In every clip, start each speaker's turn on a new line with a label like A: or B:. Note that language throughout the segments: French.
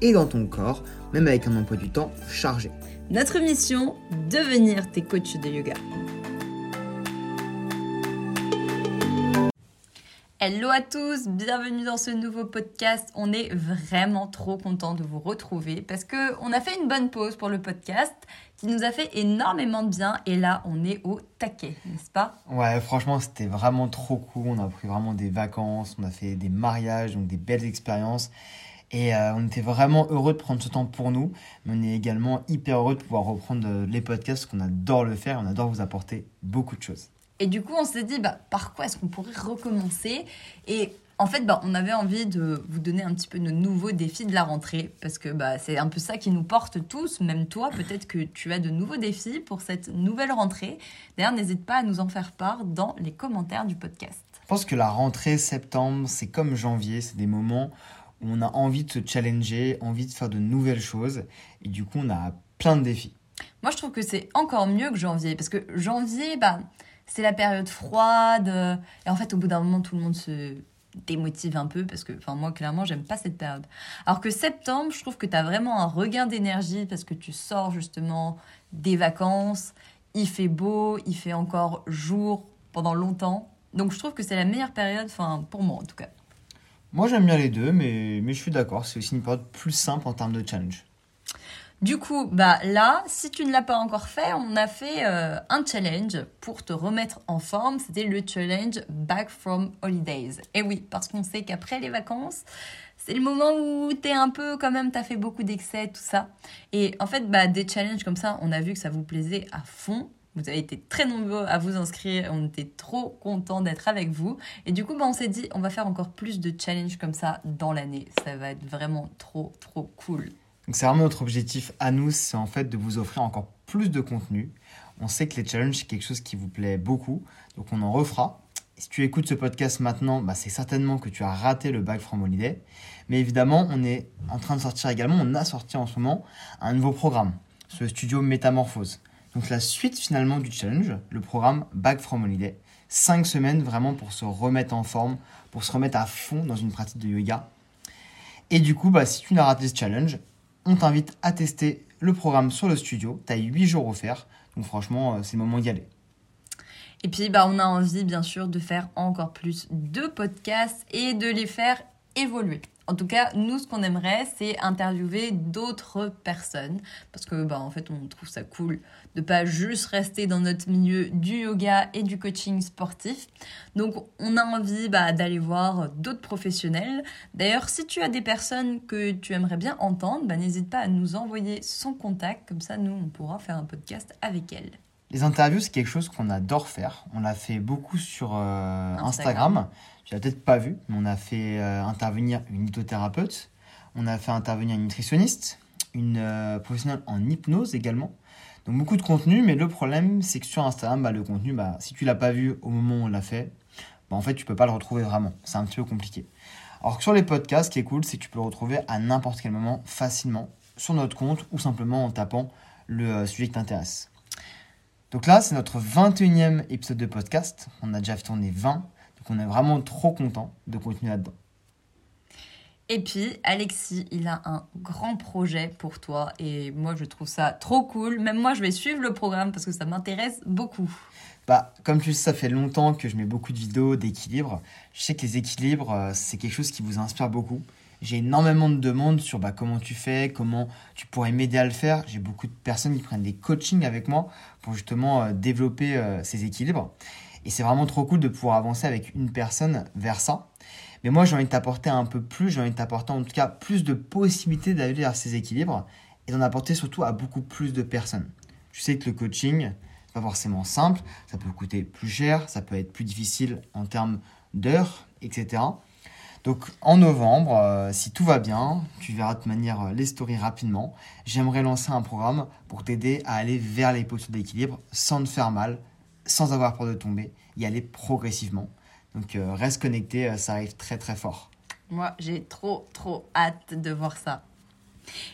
A: et dans ton corps, même avec un emploi du temps chargé.
B: Notre mission, devenir tes coachs de yoga. Hello à tous, bienvenue dans ce nouveau podcast. On est vraiment trop content de vous retrouver parce que on a fait une bonne pause pour le podcast qui nous a fait énormément de bien et là on est au taquet, n'est-ce pas?
A: Ouais, franchement, c'était vraiment trop cool. On a pris vraiment des vacances, on a fait des mariages, donc des belles expériences. Et euh, on était vraiment heureux de prendre ce temps pour nous, mais on est également hyper heureux de pouvoir reprendre euh, les podcasts, qu'on adore le faire, on adore vous apporter beaucoup de choses.
B: Et du coup, on s'est dit, bah, par quoi est-ce qu'on pourrait recommencer? Et en fait, bah, on avait envie de vous donner un petit peu nos nouveaux défis de la rentrée, parce que bah, c'est un peu ça qui nous porte tous, même toi, peut-être que tu as de nouveaux défis pour cette nouvelle rentrée. D'ailleurs, n'hésite pas à nous en faire part dans les commentaires du podcast.
A: Je pense que la rentrée septembre, c'est comme janvier, c'est des moments on a envie de se challenger, envie de faire de nouvelles choses. Et du coup, on a plein de défis.
B: Moi, je trouve que c'est encore mieux que janvier. Parce que janvier, bah, c'est la période froide. Et en fait, au bout d'un moment, tout le monde se démotive un peu. Parce que, moi, clairement, j'aime pas cette période. Alors que septembre, je trouve que tu as vraiment un regain d'énergie parce que tu sors justement des vacances. Il fait beau, il fait encore jour pendant longtemps. Donc, je trouve que c'est la meilleure période, enfin, pour moi en tout cas.
A: Moi, j'aime bien les deux, mais, mais je suis d'accord. C'est aussi une période plus simple en termes de challenge.
B: Du coup, bah là, si tu ne l'as pas encore fait, on a fait euh, un challenge pour te remettre en forme. C'était le challenge Back from Holidays. Et oui, parce qu'on sait qu'après les vacances, c'est le moment où tu es un peu quand même, tu as fait beaucoup d'excès, tout ça. Et en fait, bah, des challenges comme ça, on a vu que ça vous plaisait à fond. Vous avez été très nombreux à vous inscrire. On était trop contents d'être avec vous. Et du coup, bah, on s'est dit, on va faire encore plus de challenges comme ça dans l'année. Ça va être vraiment trop, trop cool.
A: Donc, c'est vraiment notre objectif à nous, c'est en fait de vous offrir encore plus de contenu. On sait que les challenges, c'est quelque chose qui vous plaît beaucoup. Donc, on en refera. si tu écoutes ce podcast maintenant, bah, c'est certainement que tu as raté le Back from Holiday. Mais évidemment, on est en train de sortir également, on a sorti en ce moment un nouveau programme, ce studio Métamorphose. Donc la suite finalement du challenge, le programme Back from Holiday. Cinq semaines vraiment pour se remettre en forme, pour se remettre à fond dans une pratique de yoga. Et du coup, bah, si tu n'as raté ce challenge, on t'invite à tester le programme sur le studio. Tu as 8 jours offerts. Donc franchement, euh, c'est le moment d'y aller.
B: Et puis, bah, on a envie, bien sûr, de faire encore plus de podcasts et de les faire évoluer. En tout cas, nous, ce qu'on aimerait, c'est interviewer d'autres personnes. Parce que, bah, en fait, on trouve ça cool de pas juste rester dans notre milieu du yoga et du coaching sportif. Donc, on a envie bah, d'aller voir d'autres professionnels. D'ailleurs, si tu as des personnes que tu aimerais bien entendre, bah, n'hésite pas à nous envoyer son contact. Comme ça, nous, on pourra faire un podcast avec elles.
A: Les interviews, c'est quelque chose qu'on adore faire. On l'a fait beaucoup sur euh, Instagram. Tu l'as peut-être pas vu, mais on a fait euh, intervenir une hypnothérapeute, on a fait intervenir une nutritionniste, une euh, professionnelle en hypnose également. Donc beaucoup de contenu, mais le problème c'est que sur Instagram, bah, le contenu, bah, si tu l'as pas vu au moment où on l'a fait, bah, en fait tu peux pas le retrouver vraiment. C'est un petit peu compliqué. Alors que sur les podcasts, ce qui est cool, c'est que tu peux le retrouver à n'importe quel moment facilement sur notre compte ou simplement en tapant le euh, sujet qui t'intéresse. Donc là, c'est notre 21e épisode de podcast. On a déjà tourné 20. Donc on est vraiment trop content de continuer là-dedans.
B: Et puis, Alexis, il a un grand projet pour toi et moi, je trouve ça trop cool. Même moi, je vais suivre le programme parce que ça m'intéresse beaucoup.
A: Bah, comme tu sais, ça fait longtemps que je mets beaucoup de vidéos d'équilibre. Je sais que les équilibres, euh, c'est quelque chose qui vous inspire beaucoup. J'ai énormément de demandes sur bah, comment tu fais, comment tu pourrais m'aider à le faire. J'ai beaucoup de personnes qui prennent des coachings avec moi pour justement euh, développer euh, ces équilibres. Et c'est vraiment trop cool de pouvoir avancer avec une personne vers ça. Mais moi, j'ai envie de t'apporter un peu plus, j'ai envie de t'apporter en tout cas plus de possibilités d'aller vers ces équilibres et d'en apporter surtout à beaucoup plus de personnes. Tu sais que le coaching, c'est pas forcément simple, ça peut coûter plus cher, ça peut être plus difficile en termes d'heures, etc. Donc en novembre, euh, si tout va bien, tu verras de manière euh, les stories rapidement, j'aimerais lancer un programme pour t'aider à aller vers les postures d'équilibre sans te faire mal, sans avoir peur de tomber, y aller progressivement. Donc euh, reste connecté, ça arrive très très fort.
B: Moi, j'ai trop trop hâte de voir ça.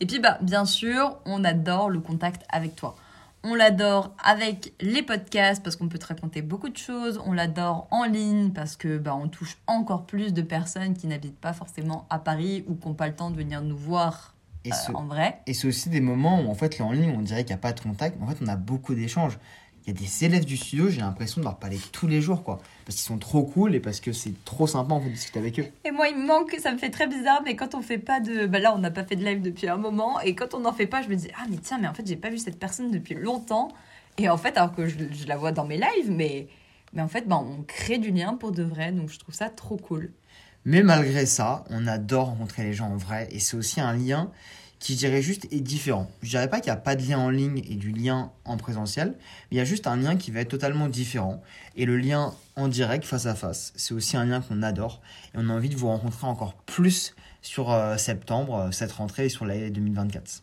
B: Et puis bah bien sûr, on adore le contact avec toi. On l'adore avec les podcasts parce qu'on peut te raconter beaucoup de choses. On l'adore en ligne parce que bah, on touche encore plus de personnes qui n'habitent pas forcément à Paris ou qui n'ont pas le temps de venir nous voir euh, en vrai.
A: Et c'est aussi des moments où en fait, en ligne, on dirait qu'il n'y a pas de contact, mais en fait, on a beaucoup d'échanges il y a des élèves du studio, j'ai l'impression de leur parler tous les jours, quoi. Parce qu'ils sont trop cool et parce que c'est trop sympa, en fait, de discuter avec eux.
B: Et moi, il me manque, ça me fait très bizarre, mais quand on fait pas de. Bah là, on n'a pas fait de live depuis un moment, et quand on n'en fait pas, je me dis, ah, mais tiens, mais en fait, j'ai pas vu cette personne depuis longtemps. Et en fait, alors que je, la vois dans mes lives, mais, mais en fait, bah, on crée du lien pour de vrai, donc je trouve ça trop cool.
A: Mais malgré ça, on adore rencontrer les gens en vrai, et c'est aussi un lien qui, je dirais juste, est différent. Je dirais pas qu'il n'y a pas de lien en ligne et du lien en présentiel, mais il y a juste un lien qui va être totalement différent. Et le lien en direct, face à face, c'est aussi un lien qu'on adore. Et on a envie de vous rencontrer encore plus sur euh, septembre, euh, cette rentrée et sur l'année 2024.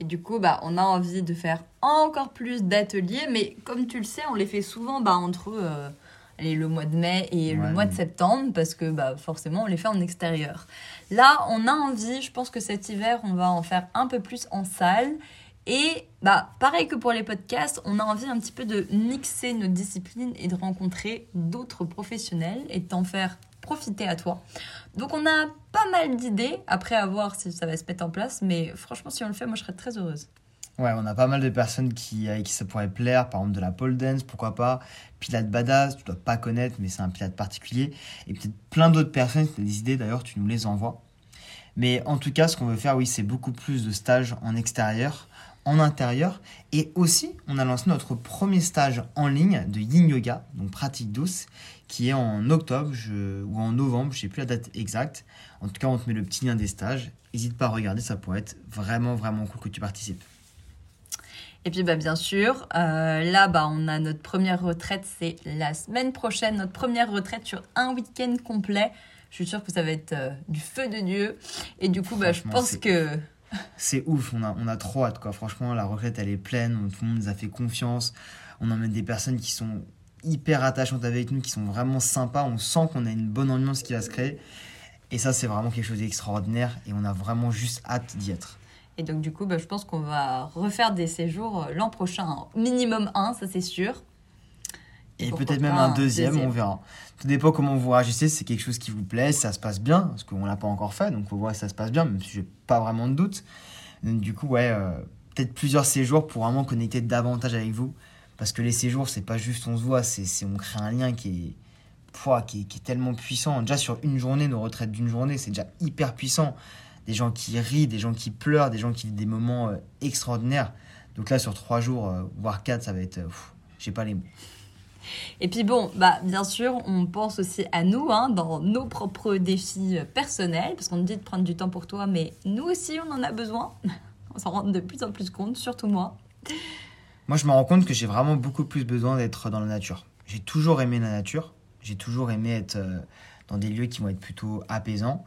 B: Et du coup, bah, on a envie de faire encore plus d'ateliers, mais comme tu le sais, on les fait souvent bah, entre... Euh, le mois de mai et le mois de septembre, parce que bah, forcément, on les fait en extérieur. Là, on a envie, je pense que cet hiver, on va en faire un peu plus en salle. Et bah, pareil que pour les podcasts, on a envie un petit peu de mixer nos disciplines et de rencontrer d'autres professionnels et de t'en faire profiter à toi. Donc on a pas mal d'idées, après à voir si ça va se mettre en place, mais franchement si on le fait, moi je serais très heureuse.
A: Ouais, on a pas mal de personnes qui, avec qui ça pourrait plaire, par exemple de la pole dance, pourquoi pas, Pilate Badass, tu dois pas connaître, mais c'est un Pilate particulier, et peut-être plein d'autres personnes, qui ont des idées d'ailleurs, tu nous les envoies. Mais en tout cas, ce qu'on veut faire, oui, c'est beaucoup plus de stages en extérieur, en intérieur, et aussi, on a lancé notre premier stage en ligne de Yin Yoga, donc pratique douce, qui est en octobre ou en novembre, je sais plus la date exacte. En tout cas, on te met le petit lien des stages. N'hésite pas à regarder, ça pourrait être vraiment, vraiment cool que tu participes.
B: Et puis bah, bien sûr, euh, là bah, on a notre première retraite, c'est la semaine prochaine, notre première retraite sur un week-end complet. Je suis sûre que ça va être euh, du feu de Dieu. Et du coup, bah, je pense que...
A: C'est ouf, on a, on a trop hâte. Quoi. Franchement, la retraite, elle est pleine, tout le monde nous a fait confiance. On emmène des personnes qui sont hyper attachantes avec nous, qui sont vraiment sympas. On sent qu'on a une bonne ambiance qui va se créer. Et ça, c'est vraiment quelque chose d'extraordinaire. Et on a vraiment juste hâte d'y être.
B: Et donc, du coup, bah, je pense qu'on va refaire des séjours euh, l'an prochain. Minimum un, ça c'est sûr.
A: Et, peut-être même un deuxième, on verra. Tout dépend comment vous réagissez, c'est quelque chose qui vous plaît, ça se passe bien, parce qu'on l'a pas encore fait, donc faut voir si ça se passe bien, même si j'ai pas vraiment de doute. du coup, ouais, euh, peut-être plusieurs séjours pour vraiment connecter davantage avec vous, parce que les séjours, c'est pas juste on se voit, c'est on crée un lien qui est, qui, qui est tellement puissant. Déjà sur une journée, nos retraites d'une journée, c'est déjà hyper puissant des gens qui rient, des gens qui pleurent, des gens qui vivent des moments euh, extraordinaires. Donc là, sur trois jours, euh, voire quatre, ça va être. Euh, j'ai pas les mots.
B: Et puis bon, bah bien sûr, on pense aussi à nous, hein, dans nos propres défis personnels, parce qu'on nous dit de prendre du temps pour toi, mais nous aussi, on en a besoin. on s'en rend de plus en plus compte, surtout moi.
A: Moi, je me rends compte que j'ai vraiment beaucoup plus besoin d'être dans la nature. J'ai toujours aimé la nature. J'ai toujours aimé être dans des lieux qui vont être plutôt apaisants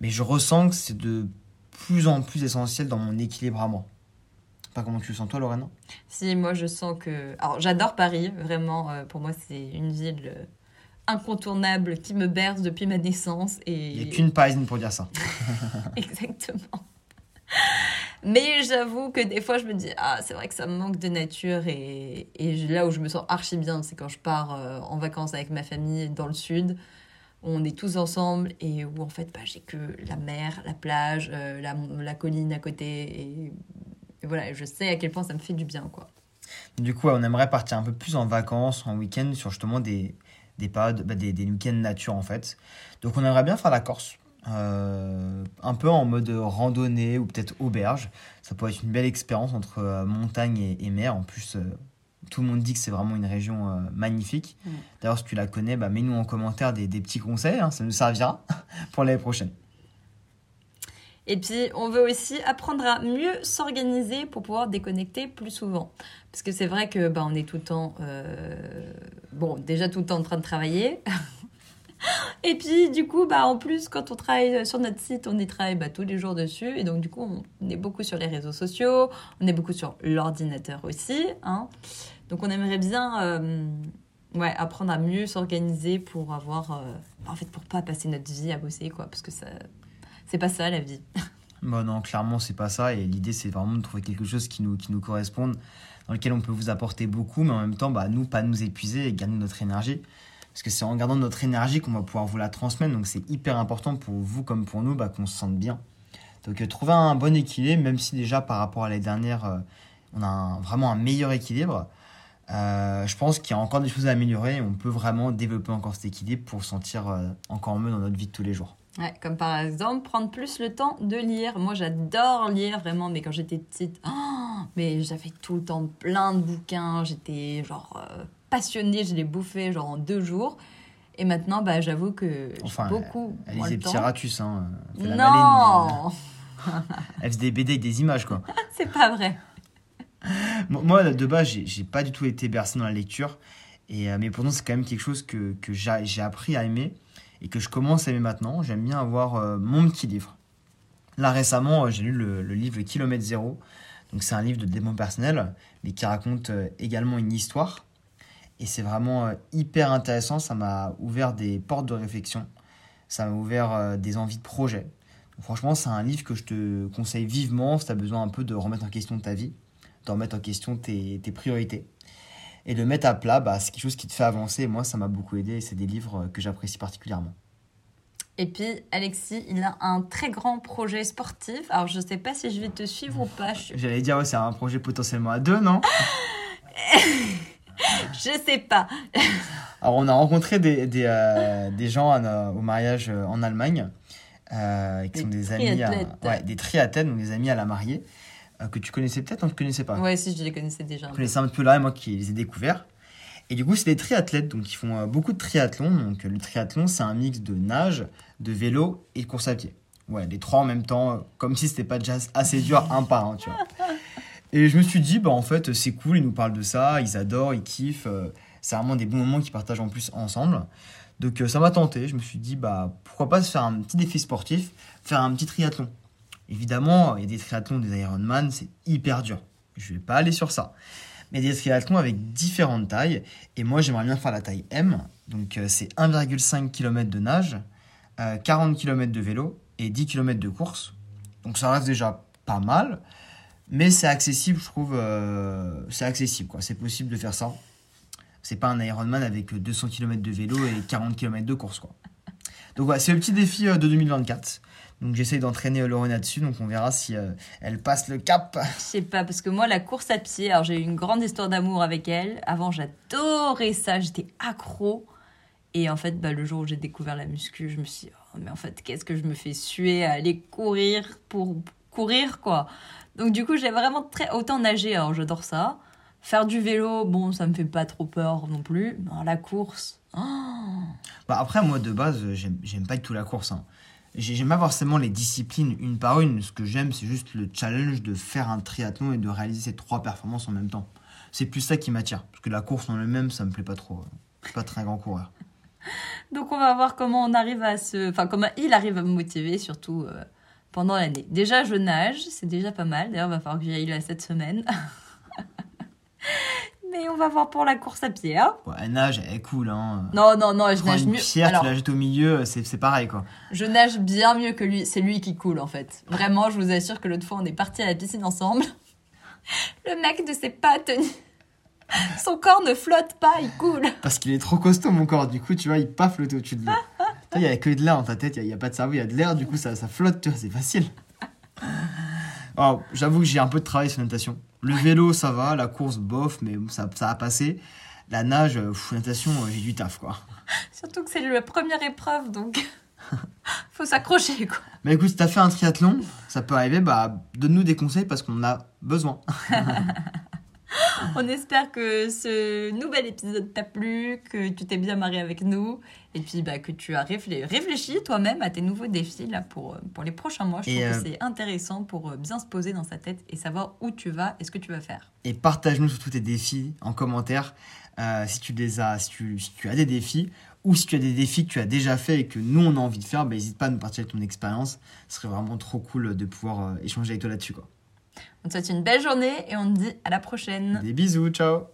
A: mais je ressens que c'est de plus en plus essentiel dans mon équilibre à moi. Pas comment tu le sens toi, Lorena
B: Si, moi je sens que. Alors j'adore Paris, vraiment, euh, pour moi c'est une ville euh, incontournable qui me berce depuis ma naissance. Et...
A: Il n'y a qu'une parisienne pour dire ça.
B: Exactement. Mais j'avoue que des fois, je me dis, ah, c'est vrai que ça me manque de nature. Et, et là où je me sens archi bien, c'est quand je pars euh, en vacances avec ma famille dans le sud on est tous ensemble et où en fait bah, j'ai que la mer, la plage, euh, la, colline à côté et, voilà, je sais à quel point ça me fait du bien quoi.
A: Du coup, on aimerait partir un peu plus en vacances, en week-end sur justement des, des périodes, bah, des, des week-ends nature en fait. Donc on aimerait bien faire la Corse. Euh, un peu en mode randonnée ou peut-être auberge. Ça pourrait être une belle expérience entre euh, montagne et, mer. En plus, tout le monde dit que c'est vraiment une région euh, magnifique. D'ailleurs, si tu la connais, bah, mets-nous en commentaire des, petits conseils, hein, ça nous servira pour l'année prochaine.
B: Et puis, on veut aussi apprendre à mieux s'organiser pour pouvoir déconnecter plus souvent. Parce que c'est vrai que bah, on est tout le temps, euh, bon, déjà tout le temps en train de travailler. Et puis, du coup, bah, en plus, quand on travaille sur notre site, on y travaille bah, tous les jours dessus. Et donc, du coup, on est beaucoup sur les réseaux sociaux, on est beaucoup sur l'ordinateur aussi. Hein. Donc, on aimerait bien euh, ouais, apprendre à mieux s'organiser pour avoir. Euh, en fait, pour pas passer notre vie à bosser, quoi. Parce que ça, c'est pas ça la vie.
A: Bah non, clairement, c'est pas ça. Et l'idée, c'est vraiment de trouver quelque chose qui nous, qui nous corresponde, dans lequel on peut vous apporter beaucoup, mais en même temps, bah, nous, pas nous épuiser et garder notre énergie. Parce que c'est en gardant notre énergie qu'on va pouvoir vous la transmettre. Donc c'est hyper important pour vous comme pour nous bah, qu'on se sente bien. Donc euh, trouver un bon équilibre, même si déjà par rapport à l'année dernière, euh, on a vraiment un meilleur équilibre. Euh, je pense qu'il y a encore des choses à améliorer on peut vraiment développer encore cet équilibre pour se sentir encore mieux dans notre vie de tous les jours.
B: Ouais, comme par exemple prendre plus le temps de lire. Moi j'adore lire vraiment, mais quand j'étais petite, mais j'avais tout le temps plein de bouquins, j'étais genre passionnée, je l'ai bouffé genre en deux jours. Et maintenant, bah, j'avoue que
A: enfin, beaucoup. Elle, lisait Piratus, hein.
B: Elle non
A: Elle faisait des BD avec des images, quoi.
B: C'est pas vrai.
A: Moi, de base, j'ai pas du tout été bercé dans la lecture. Et, euh, mais pourtant, c'est quand même quelque chose que, que j'ai appris à aimer et que je commence à aimer maintenant. J'aime bien avoir euh, mon petit livre. Là, récemment, euh, j'ai lu le, le, livre Kilomètre Zéro. Donc, c'est un livre de développement personnel, mais qui raconte également une histoire. Et c'est vraiment euh, hyper intéressant. Ça m'a ouvert des portes de réflexion. Ça m'a ouvert euh, des envies de projet. franchement, c'est un livre que je te conseille vivement si tu as besoin un peu de remettre en question ta vie, de remettre en question tes, tes priorités. Et de mettre à plat, bah, c'est quelque chose qui te fait avancer. Moi, ça m'a beaucoup aidé et c'est des livres que j'apprécie particulièrement.
B: Et puis, Alexis, il a un très grand projet sportif. Alors, je ne sais pas si je vais te suivre ou pas.
A: J'allais dire, ouais, c'est un projet potentiellement à deux, non?
B: Je sais pas.
A: Alors, on a rencontré des, des, euh, des gens au mariage euh, en Allemagne, euh, qui sont des amis, à, ouais, des triathlètes, donc des amis à la mariée, que tu connaissais peut-être, ou tu ne connaissais pas
B: Ouais, si, je les connaissais déjà.
A: Je connaissais un peu là, moi qui les ai découverts. Et du coup, c'est des triathlètes, donc ils font beaucoup de triathlon. Donc le triathlon, c'est un mix de nage, de vélo et de course à pied. Ouais, les trois en même temps, comme si c'était pas déjà assez dur un par un, tu vois. Et je me suis dit, bah en fait, c'est cool, ils nous parlent de ça, ils adorent, ils kiffent. Euh, c'est vraiment des bons moments qu'ils partagent en plus ensemble. Donc euh, ça m'a tenté, je me suis dit, bah pourquoi pas se faire un petit défi sportif, faire un petit triathlon. Évidemment, il y a des triathlons, des Ironman, c'est hyper dur. Je vais pas aller sur ça. Mais des triathlons avec différentes tailles. Et moi, j'aimerais bien faire la taille M. Donc euh, c'est 1,5 km de nage, 40 km de vélo et 10 km de course. Donc ça reste déjà pas mal. Mais c'est accessible, je trouve. Euh, c'est accessible, quoi. C'est possible de faire ça. C'est pas un Ironman avec 200 km de vélo et 40 km de course, quoi. Donc voilà, c'est le petit défi euh, de 2024. Donc j'essaye d'entraîner Lorena dessus, donc on verra si euh, elle passe le cap.
B: Je sais pas, parce que moi, la course à pied, alors j'ai eu une grande histoire d'amour avec elle. Avant, j'adorais ça, j'étais accro. Et en fait, bah, le jour où j'ai découvert la muscu, je me suis dit, oh, mais en fait, qu'est-ce que je me fais suer à aller courir pour courir, quoi. Donc du coup, j'ai vraiment très autant nager, alors j'adore ça. Faire du vélo, bon, ça me fait pas trop peur non plus. la course. Oh.
A: Bah après, moi de base, j'aime pas du tout la course. Hein. J'aime pas forcément les disciplines une par une. Ce que j'aime, c'est juste le challenge de faire un triathlon et de réaliser ces trois performances en même temps. C'est plus ça qui m'attire. Parce que la course en elle-même, ça me plaît pas trop. Je suis pas très grand coureur.
B: Donc on va voir comment on arrive à se. Enfin, comment il arrive à me motiver, surtout. Euh, pendant l'année. Déjà, je nage, c'est déjà pas mal. D'ailleurs, il va falloir que j'y aille là cette semaine. Mais on va voir pour la course à pied. Hein.
A: Ouais, elle nage, elle est cool. Hein.
B: Non, non, non, je nage
A: une
B: mieux.
A: pierre, tu la jettes au milieu, c'est pareil quoi.
B: Je nage bien mieux que lui. C'est lui qui coule en fait. Vraiment, je vous assure que l'autre fois, on est parti à la piscine ensemble. Le mec ne sait pas tenir. Son corps ne flotte pas, il coule.
A: Parce qu'il est trop costaud, mon corps. Du coup, tu vois, il pas flotter au-dessus de l'eau. Il n'y a que de l'air dans ta tête, il n'y a, pas de cerveau, il y a de l'air, du coup, ça, ça flotte, tu vois, c'est facile. J'avoue que j'ai un peu de travail sur la natation. Le vélo, ça va, la course, bof, mais ça, ça a passé. La nage, pff, natation, j'ai du taf, quoi.
B: Surtout que c'est la première épreuve, donc faut s'accrocher, quoi.
A: Mais écoute, si t'as fait un triathlon, ça peut arriver, bah, donne-nous des conseils parce qu'on a besoin.
B: On espère que ce nouvel épisode t'a plu, que tu t'es bien marré avec nous et puis bah, que tu as réfléchi, toi-même à tes nouveaux défis là, pour, euh, pour les prochains mois. Je trouve que euh, c'est intéressant pour euh, bien se poser dans sa tête et savoir où tu vas et ce que tu vas faire.
A: Et partage-nous surtout tes défis en commentaire si, tu les as, si tu, as des défis ou si tu as des défis que tu as déjà fait et que nous on a envie de faire, bah, n'hésite pas à nous partager ton expérience. Ce serait vraiment trop cool de pouvoir échanger avec toi là-dessus.
B: On te souhaite une belle journée et on te dit à la prochaine.
A: Des bisous, ciao